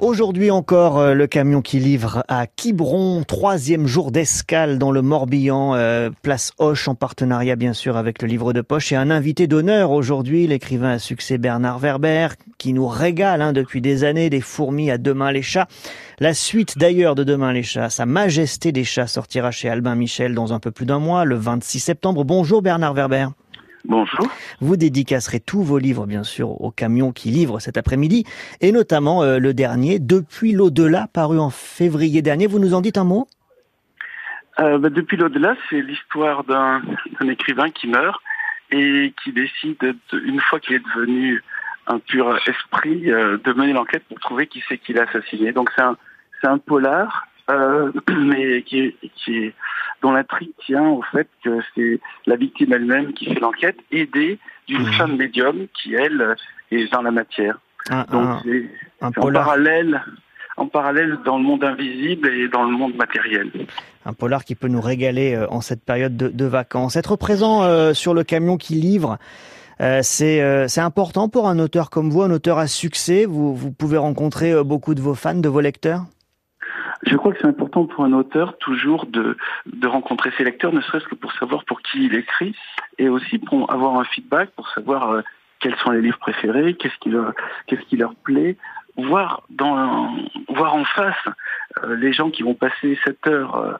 Aujourd'hui encore, euh, le camion qui livre à Quiberon, troisième jour d'escale dans le Morbihan, euh, place Hoche en partenariat bien sûr avec le livre de poche et un invité d'honneur aujourd'hui, l'écrivain à succès Bernard Werber, qui nous régale hein, depuis des années des fourmis à Demain les chats. La suite d'ailleurs de Demain les chats, Sa Majesté des chats sortira chez Albin Michel dans un peu plus d'un mois, le 26 septembre. Bonjour Bernard Werber. Bonjour. Vous dédicacerez tous vos livres, bien sûr, au camion qui livre cet après-midi, et notamment euh, le dernier, Depuis l'au-delà, paru en février dernier. Vous nous en dites un mot? Euh, bah, Depuis l'au-delà, c'est l'histoire d'un écrivain qui meurt et qui décide, une fois qu'il est devenu un pur esprit, euh, de mener l'enquête pour trouver qui c'est qui l'a assassiné. Donc c'est un, un polar mais qui qui dont l'intrigue tient au fait que c'est la victime elle-même qui fait l'enquête, aidée d'une mmh. femme médium qui, elle, est dans la matière. Donc c'est en parallèle, en parallèle dans le monde invisible et dans le monde matériel. Un polar qui peut nous régaler euh, en cette période de, vacances. Être présent euh, sur le camion qui livre, c'est important pour un auteur comme vous, un auteur à succès. Vous, vous pouvez rencontrer beaucoup de vos fans, de vos lecteurs? Je crois que c'est important pour un auteur toujours de, de rencontrer ses lecteurs, ne serait-ce que pour savoir pour qui il écrit, et aussi pour avoir un feedback, pour savoir euh, quels sont les livres préférés, qu'est-ce qui leur, qu'est-ce qui leur plaît, voir dans, voir en face euh, les gens qui vont passer cette heure euh,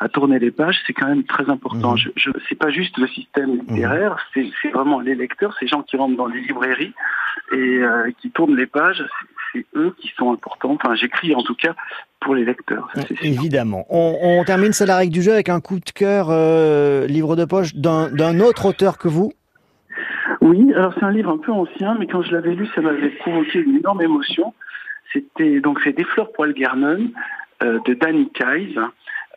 à, tourner les pages, c'est quand même très important. Mmh. Je, je c'est pas juste le système littéraire, mmh. c'est, vraiment les lecteurs, ces gens qui rentrent dans les librairies et qui tournent les pages c'est eux qui sont importants. Enfin, j'écris en tout cas pour les lecteurs. Évidemment. On, termine cette la règle du jeu avec un coup de cœur, euh, livre de poche d'un autre auteur que vous. Oui, alors c'est un livre un peu ancien, mais quand je l'avais lu, ça m'avait provoqué une énorme émotion. C'était donc c'est Des fleurs pour Algernon euh, de Danny Kais.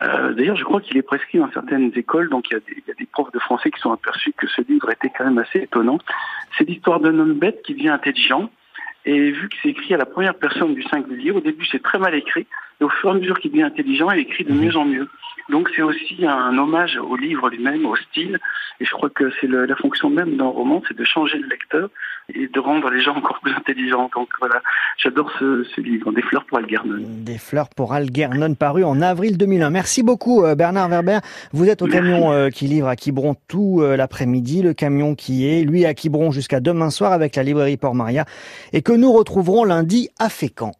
Euh, d'ailleurs, je crois qu'il est prescrit dans certaines écoles, donc il y, y, a des, profs de français qui sont aperçus que ce livre était quand même assez étonnant. C'est l'histoire d'un homme bête qui devient intelligent et vu que c'est écrit à la première personne du singulier, au début c'est très mal écrit, et au fur et à mesure qu'il devient intelligent, il écrit de mhm. mieux en mieux. Donc c'est aussi un hommage au livre lui-même, au style, et je crois que c'est la fonction même d'un roman, c'est de changer le lecteur et de rendre les gens encore plus intelligents. Donc voilà, j'adore ce, ce, livre, Des fleurs pour Algernon. Des fleurs pour Algernon, paru en avril 2001. Merci beaucoup euh, Bernard Werber. Vous êtes au camion euh, qui livre à Quiberon tout euh, l'après-midi, le camion qui est, lui, à Quiberon jusqu'à demain soir avec la librairie Port Maria, et que nous retrouverons lundi à Fécamp.